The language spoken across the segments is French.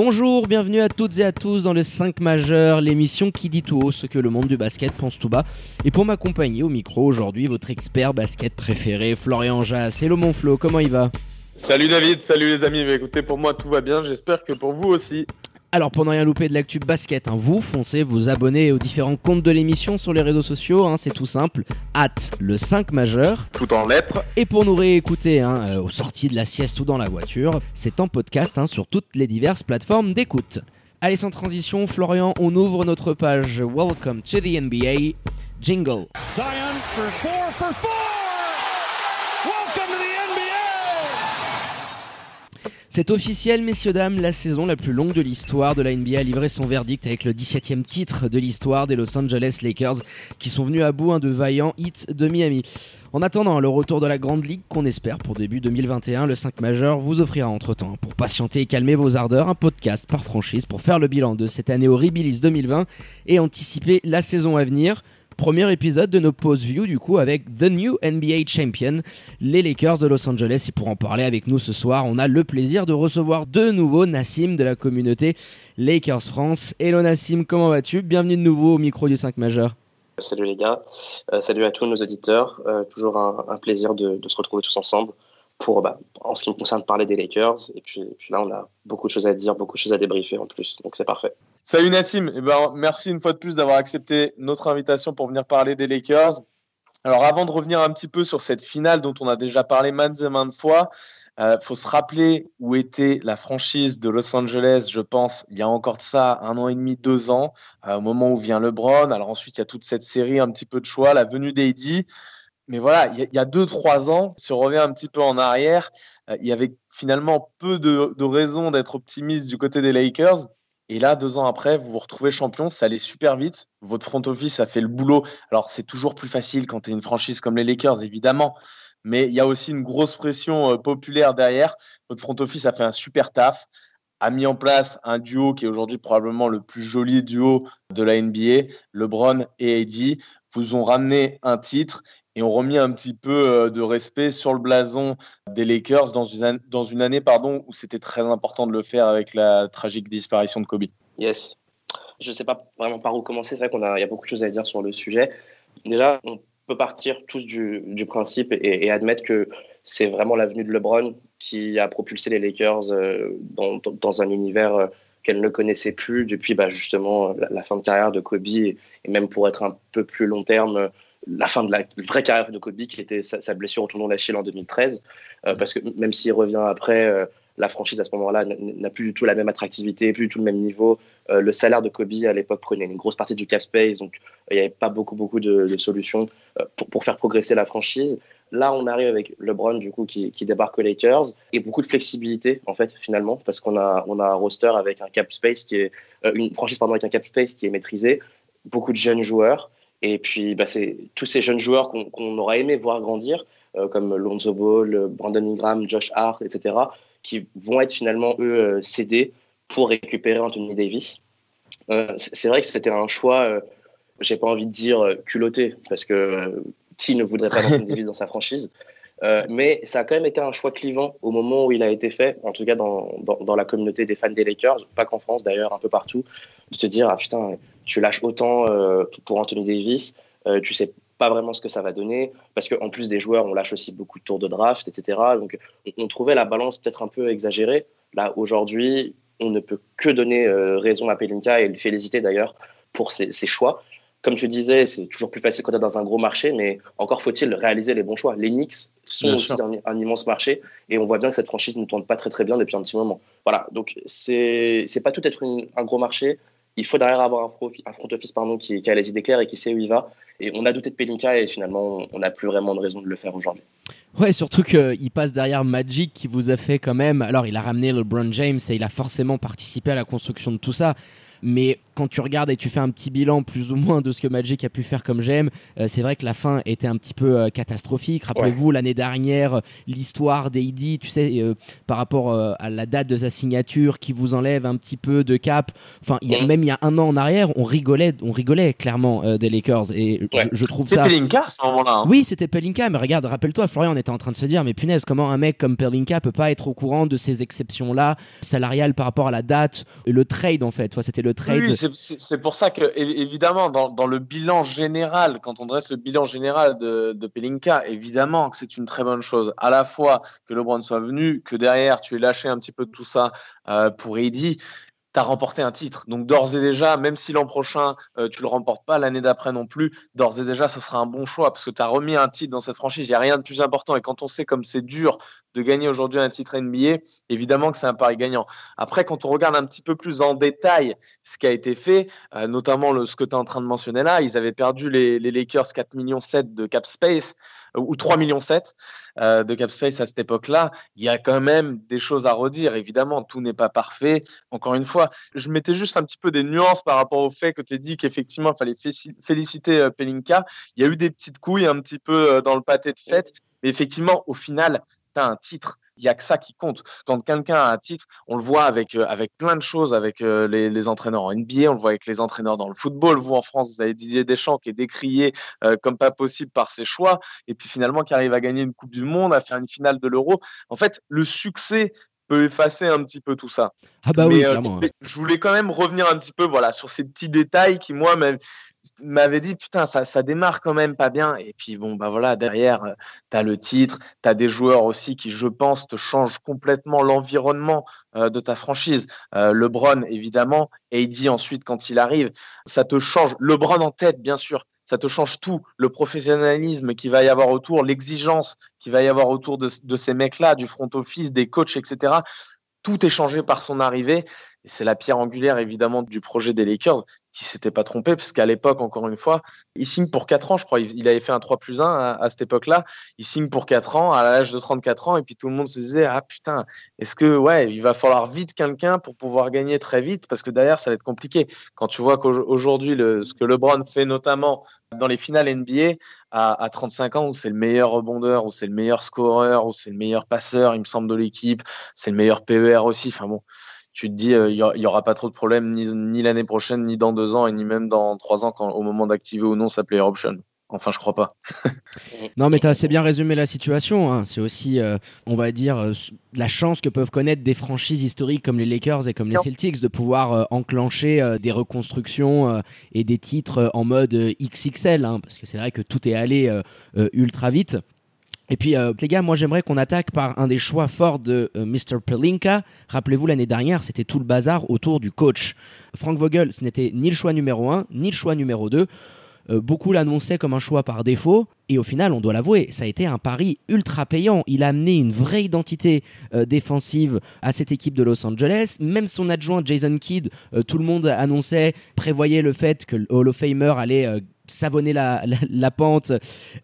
Bonjour, bienvenue à toutes et à tous dans le 5 majeur, l'émission qui dit tout haut ce que le monde du basket pense tout bas. Et pour m'accompagner au micro aujourd'hui, votre expert basket préféré, Florian Jass. Hello mon Flo, comment il va? Salut David, salut les amis. Bah, écoutez, pour moi tout va bien, j'espère que pour vous aussi. Alors pour ne rien louper de l'actu basket, hein, vous foncez vous abonnez aux différents comptes de l'émission sur les réseaux sociaux, hein, c'est tout simple, at le 5 majeur. Tout en lettres. Et pour nous réécouter hein, euh, aux sorties de la sieste ou dans la voiture, c'est en podcast hein, sur toutes les diverses plateformes d'écoute. Allez sans transition, Florian, on ouvre notre page Welcome to the NBA. Jingle. Zion for four for four. Welcome to the NBA. C'est officiel, messieurs, dames, la saison la plus longue de l'histoire de la NBA a livré son verdict avec le 17e titre de l'histoire des Los Angeles Lakers qui sont venus à bout hein, de vaillants hits de Miami. En attendant le retour de la Grande Ligue qu'on espère pour début 2021, le 5 majeur vous offrira entre-temps, pour patienter et calmer vos ardeurs, un podcast par franchise pour faire le bilan de cette année horribilis 2020 et anticiper la saison à venir. Premier épisode de nos pause view du coup avec The New NBA Champion, les Lakers de Los Angeles. Et pour en parler avec nous ce soir, on a le plaisir de recevoir de nouveau Nassim de la communauté Lakers France. Hello Nassim, comment vas-tu? Bienvenue de nouveau au micro du 5 majeur. Salut les gars, Euh, salut à tous nos auditeurs. Euh, toujours un, plaisir de, de se retrouver tous ensemble pour, bah, en ce qui me concerne, parler des Lakers. Et puis, et puis là, on a beaucoup de choses à dire, beaucoup de choses à débriefer en plus. Donc c'est parfait. Salut Nassim, Eh ben, merci une fois de plus d'avoir accepté notre invitation pour venir parler des Lakers. Alors avant de revenir un petit peu sur cette finale dont on a déjà parlé maintes et maintes fois, il euh, faut se rappeler où était la franchise de Los Angeles, je pense, il y a encore de ça un an et demi, deux ans, euh, au moment où vient LeBron. Alors ensuite, il y a toute cette série, un petit peu de choix, la venue d'Eddie. Mais voilà, il y, a, deux, trois ans, si on revient un petit peu en arrière, euh, il y avait finalement peu de raisons d'être optimiste du côté des Lakers. Et là, deux ans après, vous vous retrouvez champion, ça allait super vite. Votre front office a fait le boulot. Alors, c'est toujours plus facile quand tu es une franchise comme les Lakers, évidemment. Mais il y a aussi une grosse pression euh, populaire derrière. Votre front office a fait un super taf, a mis en place un duo qui est aujourd'hui probablement le plus joli duo de la NBA, LeBron et Eddie. Vous ont ramené un titre et ont remis un petit peu euh, de respect sur le blason des Lakers dans une, an- dans une année pardon, où c'était très important de le faire avec la tragique disparition de Kobe. Yes. Je ne sais pas vraiment par où commencer. C'est vrai qu'on a, y a beaucoup de choses à dire sur le sujet. Déjà, on peut partir tous du, du principe et, et admettre que c'est vraiment l'avenue de LeBron qui a propulsé les Lakers euh, dans, dans- un univers euh, qu'elle ne connaissait plus depuis bah, justement la, fin de carrière de Kobe et, même pour être un peu plus long terme, la fin de la vraie carrière de Kobe qui était sa, sa blessure au tendon d'Achille en 2013. Euh, parce que même s'il revient après, euh, la franchise à ce moment-là n'a plus du tout la même attractivité, plus du tout le même niveau. Euh, le salaire de Kobe à l'époque prenait une grosse partie du cap space, donc il n'y avait pas beaucoup, beaucoup de, de solutions pour, pour faire progresser la franchise. Là, on arrive avec LeBron, du coup, qui, qui débarque aux Lakers, et beaucoup de flexibilité, en fait, finalement, parce qu'on a, on a un roster avec un cap space qui est, une franchise, pardon, avec un cap space qui est maîtrisé, beaucoup de jeunes joueurs, et puis, bah, c'est tous ces jeunes joueurs qu'on qu'on aurait aimé voir grandir, euh, comme Lonzo Ball, Brandon Ingram, Josh Hart, etc., qui vont être finalement, eux, euh, cédés pour récupérer Anthony Davis. Euh, c'est vrai que c'était un choix, euh, j'ai pas envie de dire euh, culotté, parce que euh, qui ne voudrait pas d'Anthony Davis dans sa franchise? Euh, mais ça a quand même été un choix clivant au moment où il a été fait, en tout cas dans, dans, dans la communauté des fans des Lakers, pas qu'en France d'ailleurs, un peu partout, de te dire, ah putain, tu lâches autant euh, pour Anthony Davis, euh, tu sais pas vraiment ce que ça va donner, parce qu'en plus des joueurs, on lâche aussi beaucoup de tours de draft, etc. Donc on, on trouvait la balance peut-être un peu exagérée. Là, aujourd'hui, on ne peut que donner euh, raison à Pelinka et le féliciter d'ailleurs pour ses, ses choix. Comme tu disais, c'est toujours plus facile quand tu es dans un gros marché, mais encore faut-il réaliser les bons choix. Les Knicks sont Bien aussi un, un immense marché et on voit bien que cette franchise ne tourne pas très très bien depuis un petit moment. Voilà, donc c'est c'est pas tout être une- un gros marché. Il faut derrière avoir un, front office pardon, qui, a les idées claires et qui sait où il va. Et on a douté de Pelinka et finalement, on n'a plus vraiment de raison de le faire aujourd'hui. Ouais, surtout qu'il passe derrière Magic qui vous a fait quand même. Alors, il a ramené LeBron James et il a forcément participé à la construction de tout ça. Mais quand tu regardes et tu fais un petit bilan plus ou moins de ce que Magic a pu faire comme j'aime, euh, c'est vrai que la fin était un petit peu euh, catastrophique. Rappelez-vous l'année dernière, l'histoire d'Eddie, tu sais, euh, par rapport à la date de sa signature qui vous enlève un petit peu de cap. Enfin, il y a, même il y a un an en arrière, on rigolait, on rigolait clairement des Lakers et je, trouve ça. C'était Pelinka à ce moment-là. Hein. Oui, c'était Pelinka, mais regarde, rappelle-toi, Florian, on était en train de se dire, mais punaise, comment un mec comme Pelinka peut pas être au courant de ces exceptions-là salariales par rapport à la date, le trade en fait. C'était le trade c'est pour ça que, évidemment, dans, le bilan général, quand on dresse le bilan général de, Pelinka, évidemment que c'est une très bonne chose. À la fois que LeBron soit venu, que derrière tu aies lâché un petit peu de tout ça euh, pour Eddie tu remporté un titre. Donc d'ores et déjà, même si l'an prochain euh, tu le remportes pas, l'année d'après non plus, d'ores et déjà, ce sera un bon choix parce que tu as remis un titre dans cette franchise. Il n'y a rien de plus important. Et quand on sait comme c'est dur de gagner aujourd'hui un titre NBA, évidemment que c'est un pari gagnant. Après, quand on regarde un petit peu plus en détail ce qui a été fait, euh, notamment ce que tu es en train de mentionner là, ils avaient perdu les Lakers 4 millions 7 de cap space ou 3 millions 7 euh, de cap space à cette époque-là. Il y a quand même des choses à redire. Évidemment, tout n'est pas parfait. Encore une fois, je mettais juste un petit peu des nuances par rapport au fait que tu as dit qu'effectivement, il fallait féliciter euh, Pelinka. Il y a eu des petites couilles un petit peu dans le pâté de fête. Mais effectivement, au final, un titre. Il n'y a que ça qui compte. Quand quelqu'un a un titre, on le voit avec, euh, avec plein de choses, avec euh, les, entraîneurs en NBA, on le voit avec les entraîneurs dans le football. Vous, en France, vous avez Didier Deschamps qui est décrié euh, comme pas possible par ses choix, et puis finalement qui arrive à gagner une Coupe du Monde, à faire une finale de l'Euro. En fait, le succès peut effacer un petit peu tout ça. Ah bah oui, je voulais quand même revenir un petit peu voilà, sur ces petits détails qui, moi, m'avait dit putain ça, ça démarre quand même pas bien. Et puis bon bah voilà derrière euh, tu as le titre tu as des joueurs aussi qui je pense te changent complètement l'environnement euh, de ta franchise. Euh, LeBron évidemment AD ensuite quand il arrive ça te change. LeBron en tête bien sûr ça te change tout. Le professionnalisme qui va y avoir autour l'exigence qui va y avoir autour de, ces mecs là du front office des coachs etc tout est changé par son arrivée c'est la pierre angulaire évidemment du projet des Lakers qui s'était pas trompé parce qu'à l'époque, encore une fois, il signe pour 4 ans, je crois. Il avait fait un 3 plus 1 à, cette époque-là. Il signe pour 4 ans à l'âge de 34 ans et puis tout le monde se disait ah putain, est-ce que ouais, il va falloir vite quelqu'un pour pouvoir gagner très vite? Parce que derrière ça va être compliqué. Quand tu vois qu'aujourd'hui ce que LeBron fait notamment dans les finales NBA à, à 35 ans où c'est le meilleur rebondeur, où c'est le meilleur scoreur, où c'est le meilleur passeur, il me semble de l'équipe, c'est le meilleur PER aussi. Enfin bon, tu te dis, euh, il n'y aura pas trop de problèmes ni, l'année prochaine, ni dans deux ans, et ni même dans trois ans, quand, au moment d'activer ou non sa player option. Enfin, je crois pas. non, mais tu as assez bien résumé la situation. Hein. C'est aussi, euh, on va dire, euh, la chance que peuvent connaître des franchises historiques comme les Lakers et comme les Celtics de pouvoir enclencher des reconstructions et des titres en mode XXL. Hein, parce que c'est vrai que tout est allé ultra vite. Et puis, euh, les gars, moi j'aimerais qu'on attaque par un des choix forts de euh, Mr. Pelinka. Rappelez-vous, l'année dernière, c'était tout le bazar autour du coach. Frank Vogel, ce n'était ni le choix numéro 1, ni le choix numéro 2. Euh, beaucoup l'annonçaient comme un choix par défaut. Et au final, on doit l'avouer, ça a été un pari ultra payant. Il a amené une vraie identité défensive à cette équipe de Los Angeles. Même son adjoint Jason Kidd, tout le monde annonçait, prévoyait le fait que le Hall of Famer allait savonner la, pente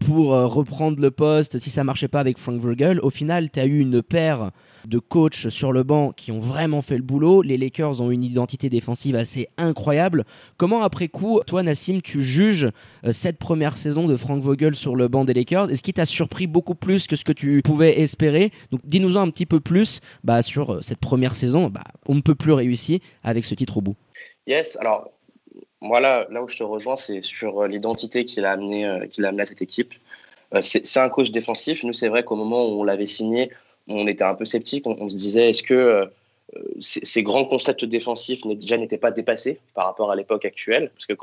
pour euh, reprendre le poste si ça marchait pas avec Frank Vogel. Au final, tu as eu une paire de coachs sur le banc qui ont vraiment fait le boulot. Les Lakers ont une identité défensive assez incroyable. Comment, après coup, toi, Nassim, tu juges euh, cette première saison de Frank Vogel sur le banc des Lakers Est-ce qu'il t'a surpris beaucoup plus que ce que tu pouvais espérer? Donc, dis-nous un petit peu plus bah, sur euh, cette première saison. Bah, on ne peut plus réussir avec ce titre au bout. Yes, alors moi, là, où je te rejoins, c'est sur euh, l'identité qu'il a, amené, euh, qu'il a amené à cette équipe. C'est un coach défensif. Nous, c'est vrai qu'au moment où on l'avait signé, on était un peu sceptique. On, se disait, est-ce que ces, grands concepts défensifs déjà n'étaient pas dépassés par rapport à l'époque actuelle Parce que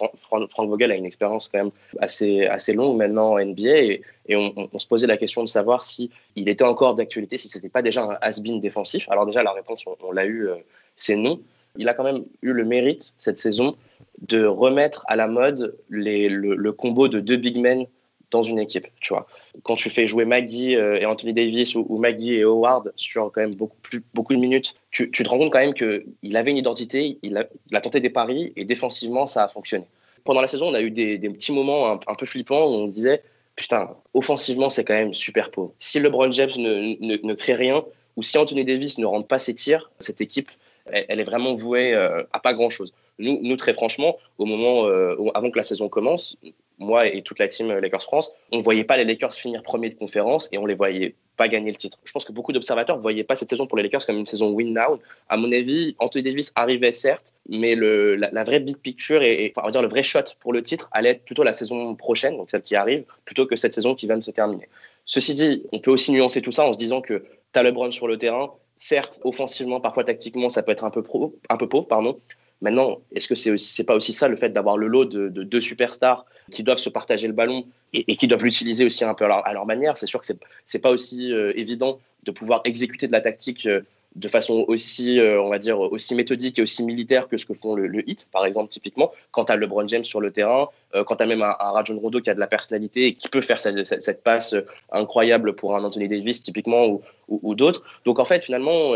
Frank Vogel a une expérience quand même assez, assez longue maintenant en NBA et, on, se posait la question de savoir si il était encore d'actualité, si ce n'était pas déjà un has-been défensif. Alors déjà, la réponse, on, l'a eu, c'est non. Il a quand même eu le mérite cette saison de remettre à la mode le, combo de deux big men dans une équipe, tu vois. Quand tu fais jouer Maggie euh, et Anthony Davis ou, Maggie et Howard sur quand même beaucoup, plus, beaucoup de minutes, tu, te rends compte quand même qu'il avait une identité, il a, tenté des paris et défensivement, ça a fonctionné. Pendant la saison, on a eu des, petits moments un, peu flippants où on se disait, putain, offensivement, c'est quand même super pauvre. Si LeBron James ne, ne, crée rien, ou si Anthony Davis ne rentre pas ses tirs, cette équipe, elle, est vraiment vouée euh, à pas grand-chose. Nous, nous, très franchement, au moment, euh, avant que la saison commence, moi et toute la team Lakers France, on ne voyait pas les Lakers finir premier de conférence et on les voyait pas gagner le titre. Je pense que beaucoup d'observateurs ne voyaient pas cette saison pour les Lakers comme une saison win-now. À mon avis, Anthony Davis arrivait certes, mais le, la, vraie big picture et, on va dire le vrai shot pour le titre allait être plutôt la saison prochaine, donc celle qui arrive, plutôt que cette saison qui vient de se terminer. Ceci dit, on peut aussi nuancer tout ça en se disant que tu as LeBron sur le terrain, certes, offensivement, parfois tactiquement, ça peut être un peu, un peu pauvre, pardon, Maintenant, est-ce que c'est n'est pas aussi ça le fait d'avoir le lot de, deux superstars qui doivent se partager le ballon et, qui doivent l'utiliser aussi un peu à leur, manière? C'est sûr que c'est pas aussi euh, évident de pouvoir exécuter de la tactique euh, de façon aussi, euh, on va dire, aussi méthodique et aussi militaire que ce que font le, hit, par exemple, typiquement, quand tu as LeBron James sur le terrain, quand tu as même un, Rajon Rondo qui a de la personnalité et qui peut faire cette, passe incroyable pour un Anthony Davis, typiquement, ou, d'autres. Donc, en fait, finalement,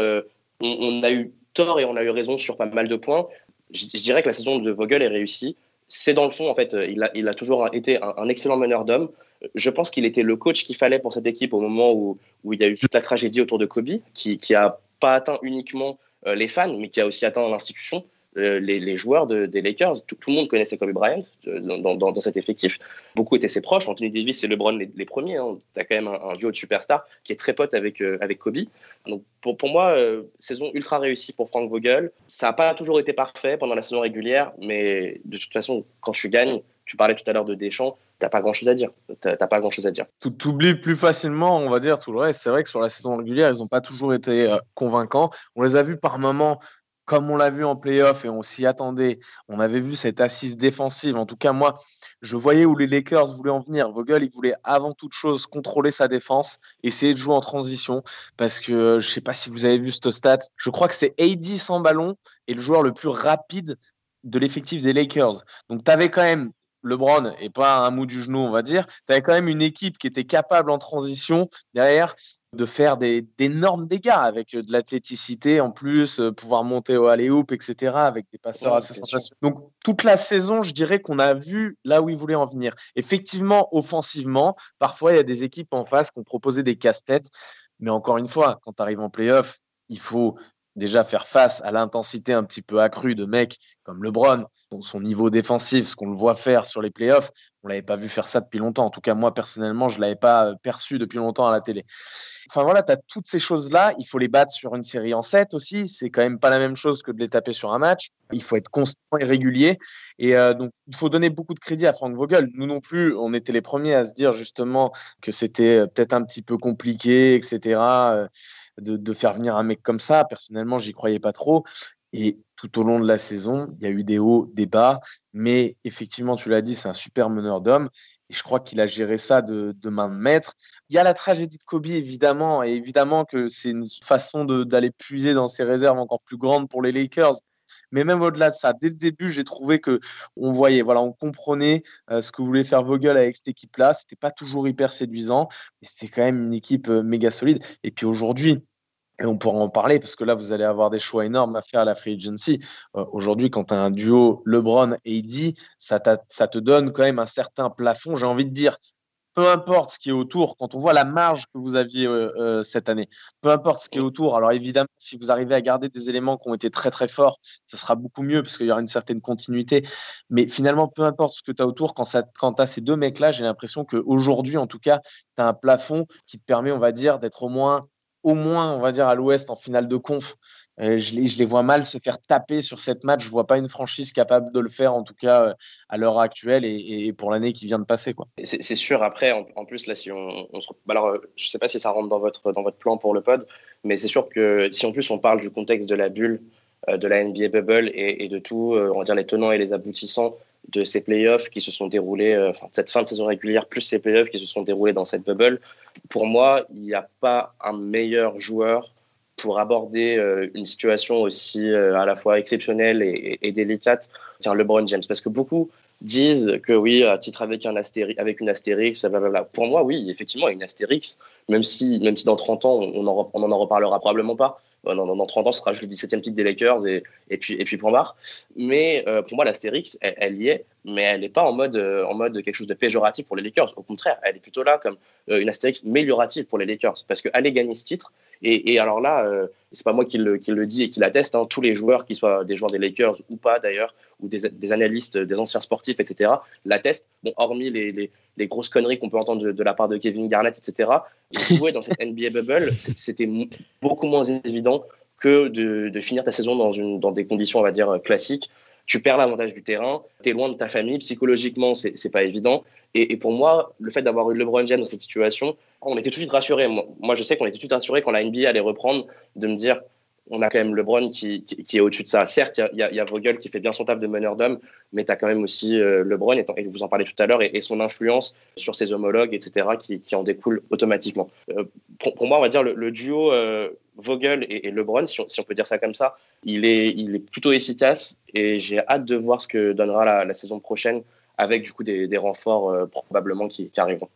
on, a eu tort et on a eu raison sur pas mal de points je, dirais que la saison de Vogel est réussie. C'est dans le fond, en fait, euh, il a, a toujours été un, excellent meneur d'hommes. Je pense qu'il était le coach qu'il fallait pour cette équipe au moment où, il y a eu toute la tragédie autour de Kobe, qui n'a pas atteint uniquement euh, les fans, mais qui a aussi atteint l'institution. Euh, les, joueurs des Lakers. Tout, le monde connaissait Kobe Bryant euh, dans, cet effectif. Beaucoup étaient ses proches. Anthony Davis et LeBron les, premiers. Hein. Tu as quand même un, duo de superstars qui est très pote avec, euh, avec Kobe. Donc pour, pour moi, saison ultra réussie pour Frank Vogel. Ça n'a pas toujours été parfait pendant la saison régulière, mais de toute façon, quand tu gagnes, tu parlais tout à l'heure de Deschamps, t'as pas grand chose à dire. T'as pas grand chose à dire. Tu oublies plus facilement, on va dire, tout le reste. C'est vrai que sur la saison régulière, ils n'ont pas toujours été convaincants. On les a vus par moments comme on l'a vu en playoff et on s'y attendait, on avait vu cette assise défensive. En tout cas, moi, je voyais où les Lakers voulaient en venir. Vogel, il voulait avant toute chose contrôler sa défense, essayer de jouer en transition. Parce que je ne sais pas si vous avez vu ce stat, je crois que c'est AD sans ballon et le joueur le plus rapide de l'effectif des Lakers. Donc, tu avais quand même LeBron et pas un mou du genou, on va dire. Tu avais quand même une équipe qui était capable en transition derrière de faire d'énormes dégâts avec euh, de l'athléticité en plus, euh, pouvoir monter au alley-oop, etc., avec des passeurs assez sensationnels. Donc, toute la saison, je dirais qu'on a vu là où il voulait en venir. Effectivement, offensivement, parfois, il y a des équipes en face qui ont proposé des casse-têtes. Mais encore une fois, quand tu arrives en playoff, il faut déjà faire face à l'intensité un petit peu accrue de mecs comme LeBron, son niveau défensif, ce qu'on le voit faire sur les playoffs, on l'avait pas vu faire ça depuis longtemps. En tout cas, moi personnellement, je l'avais pas euh, perçu depuis longtemps à la télé. Enfin voilà, tu as toutes ces choses-là. Il faut les battre sur une série en 7 aussi. C'est quand même pas la même chose que de les taper sur un match. Il faut être constant et régulier. Et euh, donc, il faut donner beaucoup de crédit à Frank Vogel. Nous non plus, on était les premiers à se dire justement que c'était euh, peut-être un petit peu compliqué, etc de, faire venir un mec comme ça. Personnellement, j'y croyais pas trop. Et tout au long de la saison, il y a eu des hauts, des bas. Mais effectivement, tu l'as dit, c'est un super meneur d'hommes. Et je crois qu'il a géré ça de, main de maître. Il y a la tragédie de Kobe, évidemment. Et évidemment que c'est une façon d'aller puiser dans ses réserves encore plus grandes pour les Lakers. Mais même au-delà de ça, dès le début, j'ai trouvé que on voyait, voilà, on comprenait euh, ce que voulait faire Vogel avec cette équipe-là. C'était pas toujours hyper séduisant, mais c'était quand même une équipe euh, méga solide. Et puis aujourd'hui, et on pourra en parler parce que là, vous allez avoir des choix énormes à faire à la free agency. Euh, aujourd'hui, quand tu as un duo LeBron et AD, ça, ça te donne quand même un certain plafond. J'ai envie de dire, peu importe ce qui est autour, quand on voit la marge que vous aviez euh, euh, cette année, peu importe ce qui est autour, alors évidemment, si vous arrivez à garder des éléments qui ont été très très forts, ce sera beaucoup mieux parce qu'il y aura une certaine continuité. Mais finalement, peu importe ce que tu as autour, quand, quand tu as ces deux mecs-là, j'ai l'impression qu'aujourd'hui, en tout cas, tu as un plafond qui te permet, on va dire, d'être au moins, au moins, on va dire, à l'ouest en finale de conf. Euh, je, les, vois mal se faire taper sur cette match. Je vois pas une franchise capable de le faire, en tout cas euh, à l'heure actuelle et, pour l'année qui vient de passer. C'est sûr. Après, en, plus, là, si on, se... alors, euh, je sais pas si ça rentre dans votre, dans votre plan pour le pod, mais c'est sûr que si en plus on parle du contexte de la bulle, de la NBA bubble et, de tout, on va dire les tenants et les aboutissants de ces playoffs qui se sont déroulés, cette fin de saison régulière plus ces playoffs qui se sont déroulés dans cette bubble. Pour moi, il n'y a pas un meilleur joueur pour aborder euh, une situation aussi euh, à la fois exceptionnelle et, délicate qu'un LeBron James. Parce que beaucoup disent que oui, à titre avec, un astéri avec une astérix, blablabla. Pour moi, oui, effectivement, une astérix, même si, même si dans 30 ans, on en, on en reparlera probablement pas. Dans, dans, 30 ans, ce sera le 17e titre des Lakers et, puis, et puis point barre. Mais euh, pour moi, l'astérix, elle, y est, mais elle n'est pas en mode, euh, en mode quelque chose de péjoratif pour les Lakers. Au contraire, elle est plutôt là comme euh, une astérix améliorative pour les Lakers. Parce qu'aller gagner ce titre, et, alors là, euh, c'est pas moi qui le, qui dis et qui l'atteste, hein, tous les joueurs, qui soient des joueurs des Lakers ou pas d'ailleurs, ou des, analystes, des anciens sportifs, etc., l'attestent. Bon, hormis les, grosses conneries qu'on peut entendre de, la part de Kevin Garnett, etc., jouer dans cette NBA bubble, c'était beaucoup moins évident que de, finir ta saison dans des conditions, on va dire, classiques. Tu perds l'avantage du terrain, tu es loin de ta famille, psychologiquement, c'est pas évident. Et, pour moi, le fait d'avoir eu LeBron James dans cette situation, on était tout de suite rassurés. Moi, moi je sais qu'on était tout de suite rassurés quand la NBA allait reprendre, de me dire, on a quand même LeBron qui, est au-dessus de ça. Certes, il y, a Vogel qui fait bien son taf de meneur d'homme, mais tu as quand même aussi euh, LeBron, et, et, vous en parlez tout à l'heure, et, et, son influence sur ses homologues, etc., qui, en découle automatiquement. Euh, pour, moi, on va dire le, le duo euh, Vogel et, LeBron, si on, peut dire ça comme ça, il est, plutôt efficace, et j'ai hâte de voir ce que donnera la, saison prochaine avec du coup des, des renforts euh, probablement qui, qui arriveront.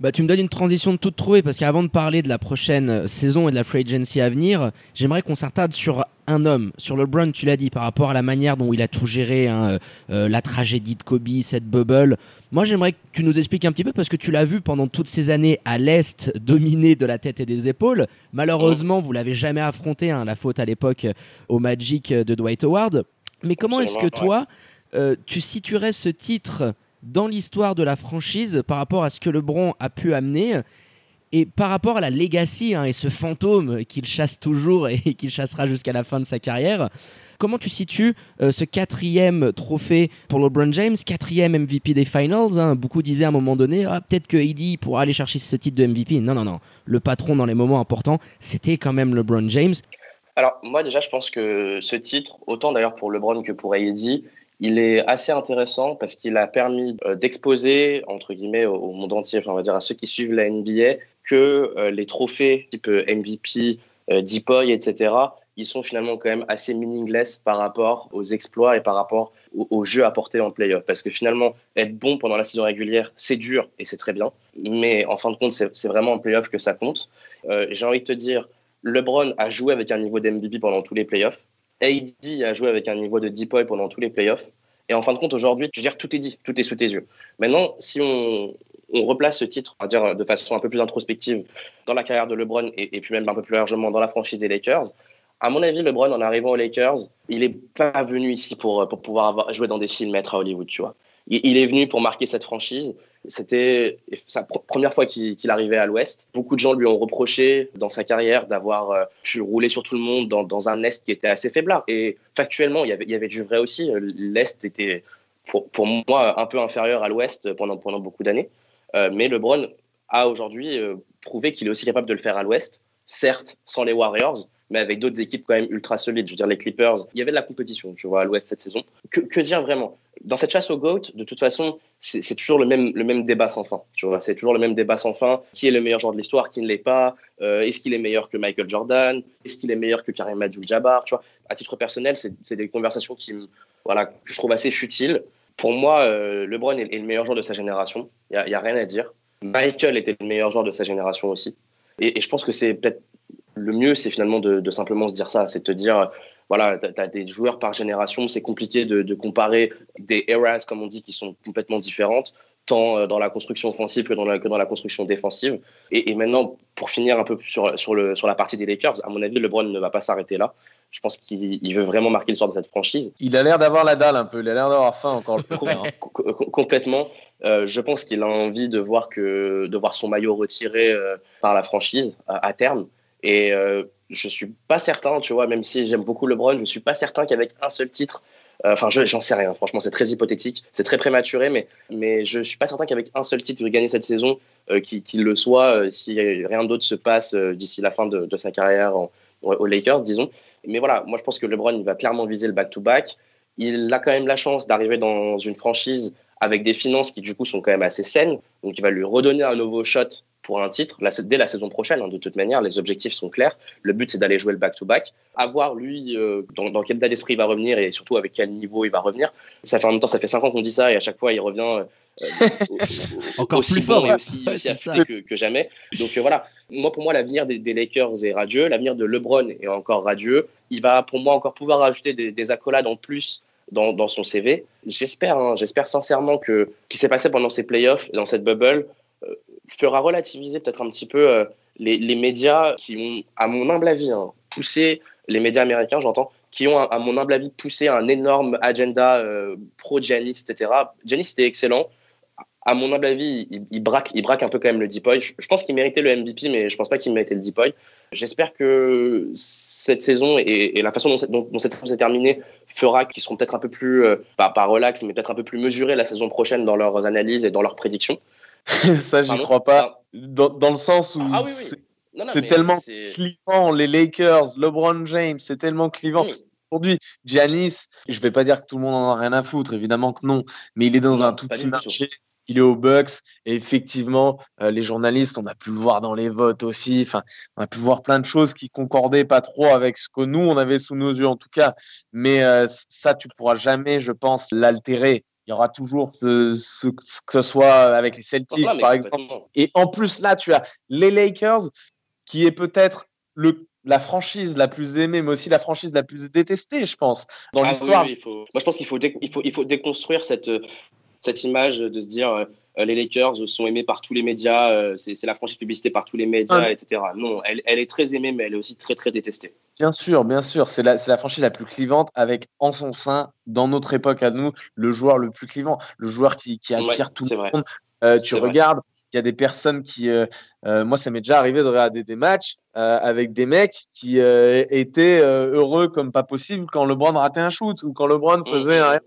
Bah, tu me donnes une transition de toute trouvée parce qu'avant de parler de la prochaine saison et de la free agency à venir, j'aimerais qu'on s'attarde sur un homme, sur LeBron, tu l'as dit, par rapport à la manière dont il a tout géré, hein, euh, la tragédie de Kobe, cette bubble. Moi, j'aimerais que tu nous expliques un petit peu parce que tu l'as vu pendant toutes ces années à l'Est, dominé de la tête et des épaules. Malheureusement, vous l'avez jamais affronté, hein, la faute à l'époque au Magic de Dwight Howard. Mais comment est-ce que toi, euh, tu situerais ce titre dans l'histoire de la franchise par rapport à ce que LeBron a pu amener et par rapport à la legacy hein, et ce fantôme qu'il chasse toujours et qu'il chassera jusqu'à la fin de sa carrière. Comment tu situes euh, ce quatrième trophée pour LeBron James, quatrième MVP des Finals hein, Beaucoup disaient à un moment donné, ah, peut-être que AD pourra aller chercher ce titre de MVP. Non, non, non. Le patron dans les moments importants, c'était quand même LeBron James. Alors moi déjà, je pense que ce titre, autant d'ailleurs pour LeBron que pour AD, il est assez intéressant parce qu'il a permis euh, d'exposer, entre guillemets, au monde entier, enfin, on va dire à ceux qui suivent la NBA, que euh, les trophées type euh, MVP, Deepoy, etc., ils sont finalement quand même assez meaningless par rapport aux exploits et par rapport au, au jeu apporté en playoff. Parce que finalement, être bon pendant la saison régulière, c'est dur et c'est très bien. Mais en fin de compte, c'est vraiment en playoff que ça compte. J'ai envie de te dire, LeBron a joué avec un niveau d'MVP pendant tous les playoffs. AD a joué avec un niveau de Deepoy pendant tous les playoffs. Et en fin de compte, aujourd'hui, je veux dire, tout est dit, tout est sous tes yeux. Maintenant, si on, on replace ce titre, on va dire, de façon un peu plus introspective dans la carrière de LeBron et, et, puis même un peu plus largement dans la franchise des Lakers, à mon avis, LeBron, en arrivant aux Lakers, il n'est pas venu ici pour, pour pouvoir avoir, jouer dans des films, être à Hollywood, tu vois. Il, est venu pour marquer cette franchise. C'était sa pr première fois qu'il qu arrivait à l'Ouest. Beaucoup de gens lui ont reproché dans sa carrière d'avoir euh, pu rouler sur tout le monde dans, un Est qui était assez faiblard. Et factuellement, il y avait, du vrai aussi. L'Est était, pour, moi, un peu inférieur à l'Ouest pendant, beaucoup d'années. Euh, mais LeBron a aujourd'hui euh, prouvé qu'il est aussi capable de le faire à l'Ouest, certes sans les Warriors, mais avec d'autres équipes quand même ultra solides. Je veux dire, les Clippers, il y avait de la compétition, tu vois, à l'Ouest cette saison. Que, dire vraiment? Dans cette chasse au GOAT, de toute façon, c'est toujours le même, le même débat sans fin. Tu vois, c'est toujours le même débat sans fin. Qui est le meilleur joueur de l'histoire Qui ne l'est pas? Euh, Est-ce qu'il est meilleur que Michael Jordan? Est-ce qu'il est meilleur que Karim Abdul-Jabbar Tu vois, à titre personnel, c'est des conversations qui, voilà, que je trouve assez futiles. Pour moi, euh, LeBron est, le meilleur joueur de sa génération. Il n'y a, a, rien à dire. Michael était le meilleur joueur de sa génération aussi. Et, et je pense que c'est peut-être le mieux, c'est finalement de, de, simplement se dire ça. C'est de te dire, voilà, tu as, des joueurs par génération. C'est compliqué de, de, comparer des eras, comme on dit, qui sont complètement différentes, tant dans la construction offensive que dans la, que dans la construction défensive. Et, et, maintenant, pour finir un peu sur, sur, le, sur la partie des Lakers, à mon avis, LeBron ne va pas s'arrêter là. Je pense qu'il veut vraiment marquer l'histoire de cette franchise. Il a l'air d'avoir la dalle un peu, il a l'air d'avoir faim encore le hein. Complètement. Euh, je pense qu'il a envie de voir, que, de voir son maillot retiré euh, par la franchise à terme. Et euh, je suis pas certain, tu vois, même si j'aime beaucoup LeBron, je suis pas certain qu'avec un seul titre, euh, enfin, j'en sais rien, franchement, c'est très hypothétique, c'est très prématuré, mais, mais je suis pas certain qu'avec un seul titre, il gagner cette saison, euh, qu'il qu le soit, euh, si rien d'autre se passe euh, d'ici la fin de, sa carrière aux Lakers, disons. Mais voilà, moi je pense que LeBron, il va clairement viser le back-to-back. -back. Il a quand même la chance d'arriver dans une franchise avec des finances qui du coup sont quand même assez saines. Donc il va lui redonner un nouveau shot pour un titre dès la saison prochaine. Hein, de toute manière, les objectifs sont clairs. Le but, c'est d'aller jouer le back-to-back. À voir, lui, euh, dans, quel état d'esprit il va revenir et surtout avec quel niveau il va revenir. Ça fait en même temps, ça fait 5 ans qu'on dit ça et à chaque fois, il revient euh, encore aussi plus fort et aussi, que, jamais. Donc euh, voilà, moi pour moi l'avenir des, Lakers est radieux, l'avenir de LeBron est encore radieux. Il va pour moi encore pouvoir rajouter des, accolades en plus dans, son CV. J'espère, hein, j'espère sincèrement que ce qui s'est passé pendant ces playoffs, dans cette bubble, euh, fera relativiser peut-être un petit peu euh, les, médias qui ont, à mon humble avis, hein, poussé les médias américains, j'entends, qui ont, à mon humble avis, poussé un énorme agenda pro Giannis, etc. Giannis était excellent à mon humble avis, il, braque, il braque un peu quand même le Deepoy. Je, je pense qu'il méritait le MVP, mais je pense pas qu'il méritait le Deepoy. J'espère que cette saison et, la façon dont, cette saison s'est terminée fera qu'ils seront peut-être un peu plus, euh, pas, relax, mais peut-être un peu plus mesurés la saison prochaine dans leurs analyses et dans leurs prédictions. Ça, j'y crois pas. Dans, le sens où ah c'est tellement clivant, les Lakers, LeBron James, c'est tellement clivant. Aujourd'hui, Giannis, je vais pas dire que tout le monde en a rien à foutre, évidemment que non, mais il est dans un tout petit marché il est au Bucks. Et effectivement, euh, les journalistes, on a pu le voir dans les votes aussi. Enfin, on a pu voir plein de choses qui concordaient pas trop avec ce que nous, on avait sous nos yeux en tout cas. Mais euh, ça, tu pourras jamais, je pense, l'altérer. Il y aura toujours ce, que ce soit avec les Celtics, par exemple. Et en plus, là, tu as les Lakers, qui est peut-être le la franchise la plus aimée, mais aussi la franchise la plus détestée, je pense, dans ah l'histoire. Moi, je pense qu'il faut, il faut, il faut déconstruire cette, cette image de se dire euh, les Lakers sont aimés par tous les médias, euh, c'est la franchise publicité par tous les médias, ah, etc. Non, elle, elle, est très aimée, mais elle est aussi très, très détestée. Bien sûr, bien sûr. C'est la, la, franchise la plus clivante avec en son sein, dans notre époque à nous, le joueur le plus clivant, le joueur qui, qui attire tout le monde. Euh, tu regardes, il y a des personnes qui. moi, ça m'est déjà arrivé de regarder des matchs euh, avec des mecs qui euh, étaient euh, heureux comme pas possible quand LeBron ratait un shoot ou quand LeBron faisait un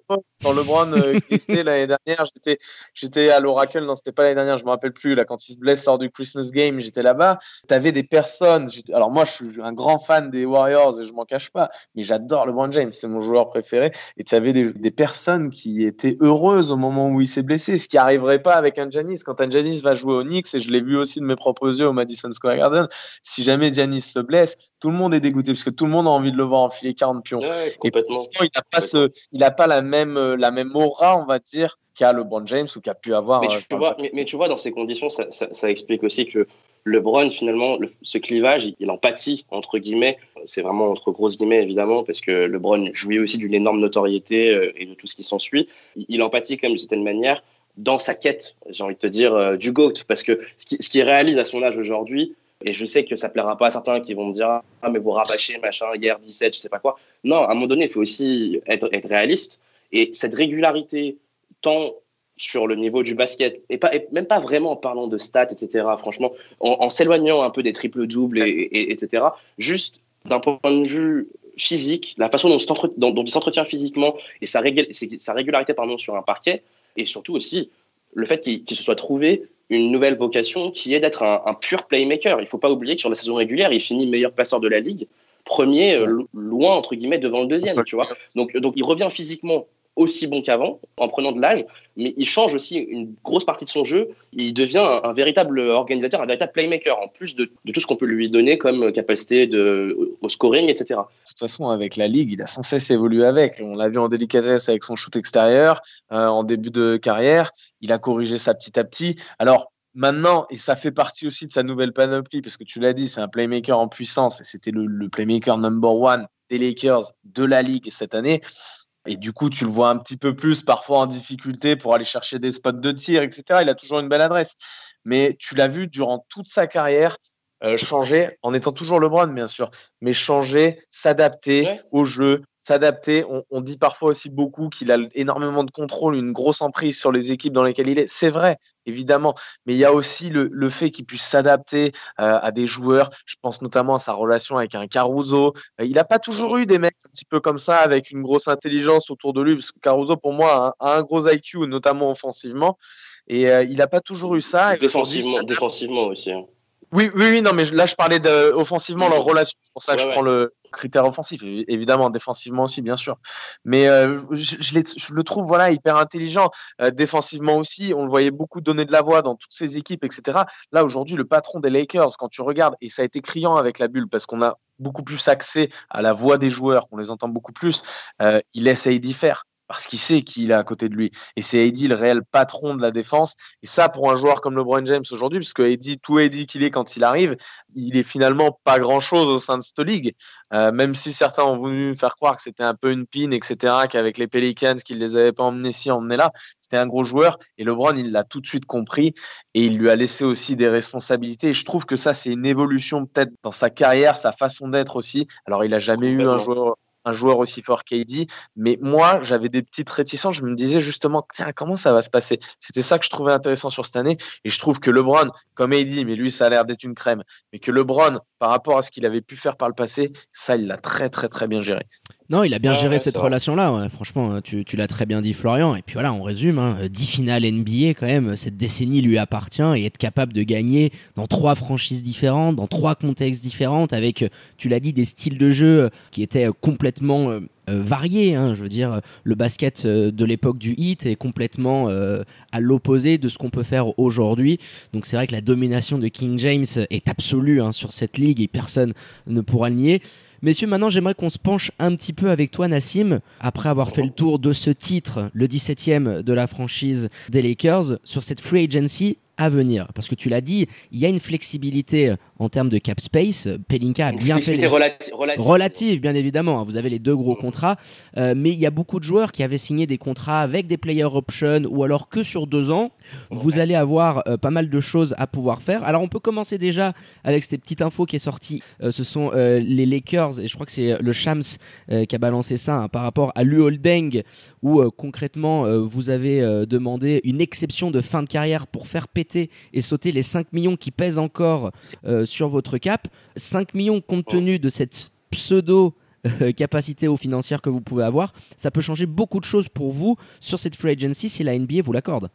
quand LeBron glissait l'année dernière j'étais j'étais à l'Oracle. Non c'était pas l'année dernière je me rappelle plus là quand il se blesse lors du Christmas game j'étais là-bas. Tu avais des personnes alors moi je suis un grand fan des Warriors et je m'en cache pas mais j'adore LeBron James c'est mon joueur préféré. Et tu avais des, des, personnes qui étaient heureuses au moment où il s'est blessé ce qui arriverait pas avec un Janis quand un Janis va jouer au Knicks et je l'ai vu aussi de mes propres yeux au Madison Square Garden si jamais jamais se blesse, tout le monde est dégoûté parce que tout le monde a envie de le voir enfiler 40 pions. et pour l'instant, il n'a pas, ce, il a pas la, même, euh, la même aura, on va dire, qu'a LeBron James ou qu'a pu avoir. Mais tu, euh, vois, mais, tu vois, dans ces conditions, ça, ça, explique aussi que LeBron, finalement, ce clivage, il, en pâtit, entre guillemets. C'est vraiment entre grosses guillemets, évidemment, parce que LeBron jouit aussi d'une énorme notoriété euh, et de tout ce qui s'ensuit. Il, il en pâtit quand même d'une certaine manière dans sa quête, j'ai envie de te dire, du GOAT. Parce que ce qu'il réalise à son âge aujourd'hui, et je sais que ça plaira pas à certains qui vont me dire Ah, mais vous rabâchez, machin, guerre 17, je sais pas quoi. Non, à un moment donné, il faut aussi être, être réaliste. Et cette régularité, tant sur le niveau du basket, et, pas, même pas vraiment en parlant de stats, etc., franchement, en, s'éloignant un peu des triples-doubles, et, etc., juste d'un point de vue physique, la façon dont, il s'entretient physiquement et sa, sa régularité pardon, sur un parquet, et surtout aussi le fait qu'il se soit trouvé une nouvelle vocation qui est d'être un, pur playmaker. Il ne faut pas oublier que sur la saison régulière, il finit meilleur passeur de la ligue, premier, euh, loin, entre guillemets, devant le deuxième. Tu vois donc, donc il revient physiquement aussi bon qu'avant, en prenant de l'âge, mais il change aussi une grosse partie de son jeu. Il devient un, véritable organisateur, un véritable playmaker, en plus de, tout ce qu'on peut lui donner comme capacité de, au scoring, etc. De toute façon, avec la Ligue, il a sans cesse évolué avec. On l'a vu en délicatesse avec son shoot extérieur, euh, en début de carrière. Il a corrigé ça petit à petit. Alors, maintenant, et ça fait partie aussi de sa nouvelle panoplie, parce que tu l'as dit, c'est un playmaker en puissance, et c'était le, le playmaker number one des Lakers de la Ligue cette année. Et du coup, tu le vois un petit peu plus parfois en difficulté pour aller chercher des spots de tir, etc. Il a toujours une belle adresse. Mais tu l'as vu durant toute sa carrière euh, changer, en étant toujours LeBron, bien sûr, mais changer, s'adapter au jeu, s'adapter. On, dit parfois aussi beaucoup qu'il a énormément de contrôle, une grosse emprise sur les équipes dans lesquelles il est. C'est vrai, évidemment, mais il y a aussi le, fait qu'il puisse s'adapter euh, à des joueurs. Je pense notamment à sa relation avec un Caruso. Euh, il n'a pas toujours eu des mecs un petit peu comme ça, avec une grosse intelligence autour de lui, parce que Caruso, pour moi, a un, gros IQ, notamment offensivement. Et euh, il n'a pas toujours eu ça. défensivement, défensivement aussi. Hein. Oui, oui, oui, non, mais là, je parlais de, offensivement leur relation. C'est pour ça que je prends le, critères offensifs, évidemment, défensivement aussi, bien sûr. Mais euh, je, je, le trouve voilà, hyper intelligent. Euh, défensivement aussi, on le voyait beaucoup donner de la voix dans toutes ses équipes, etc. Là, aujourd'hui, le patron des Lakers, quand tu regardes, et ça a été criant avec la bulle, parce qu'on a beaucoup plus accès à la voix des joueurs, on les entend beaucoup plus, euh, il essaye d'y faire parce qu'il sait qu'il est à côté de lui. Et c'est Eddie le réel patron de la défense. Et ça, pour un joueur comme LeBron James aujourd'hui, parce que Eddie, tout Eddie qu'il est quand il arrive, il est finalement pas grand-chose au sein de cette ligue. Euh, même si certains ont voulu faire croire que c'était un peu une pine, etc., qu'avec les Pelicans, qu'ils les avaient pas emmenés ci, emmenés là, c'était un gros joueur. Et LeBron, il l'a tout de suite compris et il lui a laissé aussi des responsabilités. Et je trouve que ça, c'est une évolution peut-être dans sa carrière, sa façon d'être aussi. Alors, il a jamais eu un joueur un joueur aussi fort qu'AD. Mais moi, j'avais des petites réticences. Je me disais justement, tiens, comment ça va se passer? C'était ça que je trouvais intéressant sur cette année. Et je trouve que LeBron, comme AD, mais lui, ça a l'air d'être une crème, mais que LeBron, par rapport à ce qu'il avait pu faire par le passé, ça, il l'a très, très, très bien géré. Non, il a bien géré cette relation-là. Franchement, tu, l'as très bien dit, Florian. Et puis voilà, on résume. Hein. 10 finales NBA, quand même, cette décennie lui appartient et être capable de gagner dans trois franchises différentes, dans trois contextes différents, avec, tu l'as dit, des styles de jeu qui étaient complètement euh, euh, variés. Hein. Je veux dire, le basket euh, de l'époque du hit est complètement à l'opposé de ce qu'on peut faire aujourd'hui. Donc c'est vrai que la domination de King James est absolue hein, sur cette ligue et personne ne pourra le nier. Messieurs, maintenant j'aimerais qu'on se penche un petit peu avec toi Nassim, après avoir fait le tour de ce titre, le 17e de la franchise des Lakers, sur cette free agency à venir. Parce que tu l'as dit, il y a une flexibilité en termes de cap space. Pelinka a bien fait. relative. relative. bien évidemment. Hein. Vous avez les deux gros contrats. Euh, mais il y a beaucoup de joueurs qui avaient signé des contrats avec des player options ou alors que sur deux ans. Vous allez avoir euh, pas mal de choses à pouvoir faire. Alors on peut commencer déjà avec cette petite info qui est sortie. ce sont les Lakers, et je crois que c'est le Shams qui a balancé ça hein, par rapport à l'Uholdeng, où concrètement vous avez demandé une exception de fin de carrière pour faire péter et sauter les 5 millions qui pèsent encore euh, sur votre cap. 5 millions compte tenu de cette pseudo euh, capacité aux financière que vous pouvez avoir, ça peut changer beaucoup de choses pour vous sur cette free agency si la NBA vous l'accorde.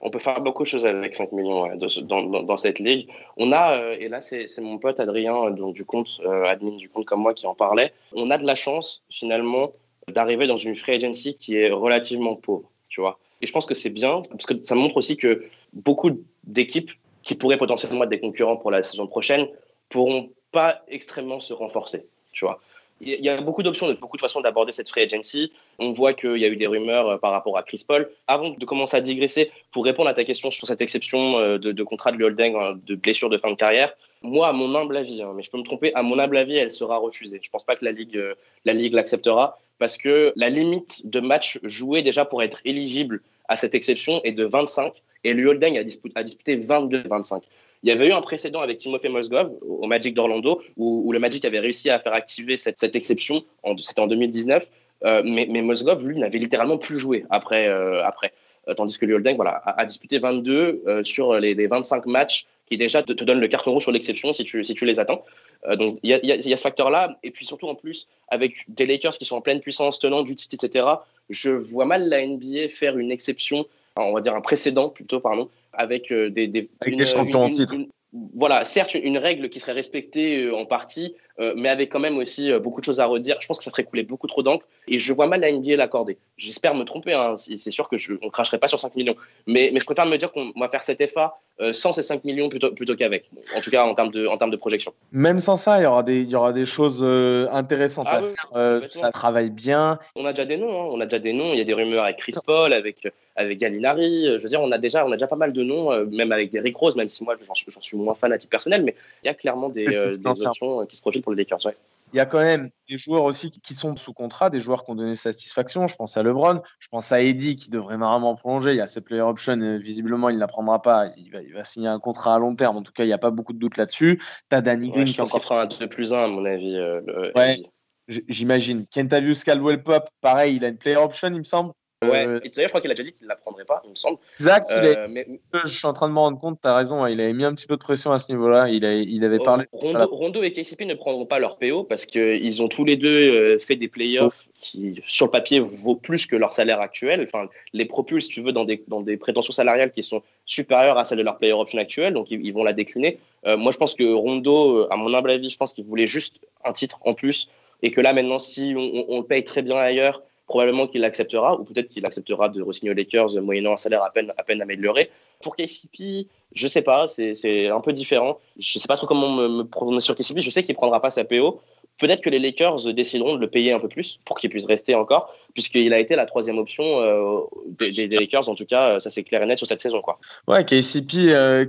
On peut faire beaucoup de choses avec 5 millions dans, cette ligue. On a, euh, et là c'est mon pote Adrien donc, du compte, admin du compte comme moi qui en parlait, on a de la chance finalement d'arriver dans une free agency qui est relativement pauvre, tu vois. Et je pense que c'est bien, parce que ça montre aussi que beaucoup d'équipes qui pourraient potentiellement être des concurrents pour la saison prochaine pourront pas extrêmement se renforcer, tu vois. Il y a beaucoup d'options, beaucoup de façons d'aborder cette free agency. On voit qu'il y a eu des rumeurs euh, par rapport à Chris Paul. Avant de commencer à digresser, pour répondre à ta question sur cette exception euh, de, contrat de holding euh, de blessure de fin de carrière, moi, à mon humble avis, hein, mais je peux me tromper, à mon humble avis, elle sera refusée. Je ne pense pas que la Ligue la Ligue l'acceptera parce que la limite de matchs joués déjà pour être éligible à cette exception est de 25 et le Holding a, disputé 22-25. Il y avait eu un précédent avec Timofey Mozgov au Magic d'Orlando où, le Magic avait réussi à faire activer cette, exception, c'était en 2019, euh, mais, mais Mozgov, lui, n'avait littéralement plus joué après. Euh, après. Euh, tandis que le Holding voilà, a, disputé 22 sur les, les, 25 matchs qui déjà te, te donnent le carton rouge sur l'exception si tu, si tu les attends. Euh, donc il y, y, a ce facteur-là. Et puis surtout en plus, avec des Lakers qui sont en pleine puissance, tenant du titre, etc., je vois mal la NBA faire une exception, on va dire un précédent plutôt, pardon, avec euh, des, des, avec des champions en titre voilà, certes, une règle qui serait respectée euh, en partie, euh, mais avec quand même aussi euh, beaucoup de choses à redire. Je pense que ça ferait couler beaucoup trop d'encre et je vois mal la NBA l'accorder. J'espère me tromper, hein. c'est sûr que je, on cracherait pas sur 5 millions, mais, mais je préfère me dire qu'on va faire cet FA sans ces 5 millions plutôt, plutôt qu'avec, en tout cas en termes, de, en termes de projection. Même sans ça, il y aura des, il y aura des choses intéressantes ah à faire. ça travaille bien. On a déjà des noms, hein. on a déjà des noms. Il y a des rumeurs avec Chris Paul, avec avec Gallinari. Je veux dire, on a déjà, on a déjà pas mal de noms, euh, même avec des Rick Rose, même si moi j'en suis moins fan à titre personnel, mais il y a clairement des, euh, options euh, qui se profilent pour les Lakers. Il y a quand même des joueurs aussi qui sont sous contrat, des joueurs qui ont donné satisfaction. Je pense à LeBron, je pense à Eddie qui devrait normalement prolonger. Il y a ses player options, visiblement il ne la prendra pas. Il va, il va, signer un contrat à long terme. En tout cas, il n'y a pas beaucoup de doute là-dessus. Tu as Danny Green qui encore fera un 2 plus 1 à mon avis. ouais, j'imagine. Kentavious Caldwell Pop, pareil, il a une player option, il me semble. Ouais, euh, et d'ailleurs, je crois qu'il a déjà dit qu'il ne la prendrait pas, il me semble. Exact, euh, mais... je suis en train de me rendre compte, tu as raison, hein, il avait mis un petit peu de pression à ce niveau-là. Il, il avait parlé. Rondo, et KCP ne prendront pas leur PO parce qu'ils ont tous les deux euh, fait des playoffs qui, sur le papier, vaut plus que leur salaire actuel. Enfin, les propulsent, si tu veux, dans des, dans des prétentions salariales qui sont supérieures à celles de leur player option actuel, donc ils, vont la décliner. moi, je pense que Rondo, à mon humble avis, je pense qu'il voulait juste un titre en plus. et que là maintenant, si on, on le paye très bien ailleurs, probablement qu'il l'acceptera, ou peut-être qu'il acceptera de re-signer aux Lakers moyennant un salaire à peine, à peine amélioré. Pour KCP, je sais pas, c'est un peu différent. Je sais pas trop comment me, me prononcer sur KCP. Je sais qu'il prendra pas sa PO. Peut-être que les Lakers décideront de le payer un peu plus pour qu'il puisse rester encore, puisqu'il a été la troisième option euh, des, des, Lakers. En tout cas, ça c'est clair et net sur cette saison. Quoi. Ouais, KCP, euh,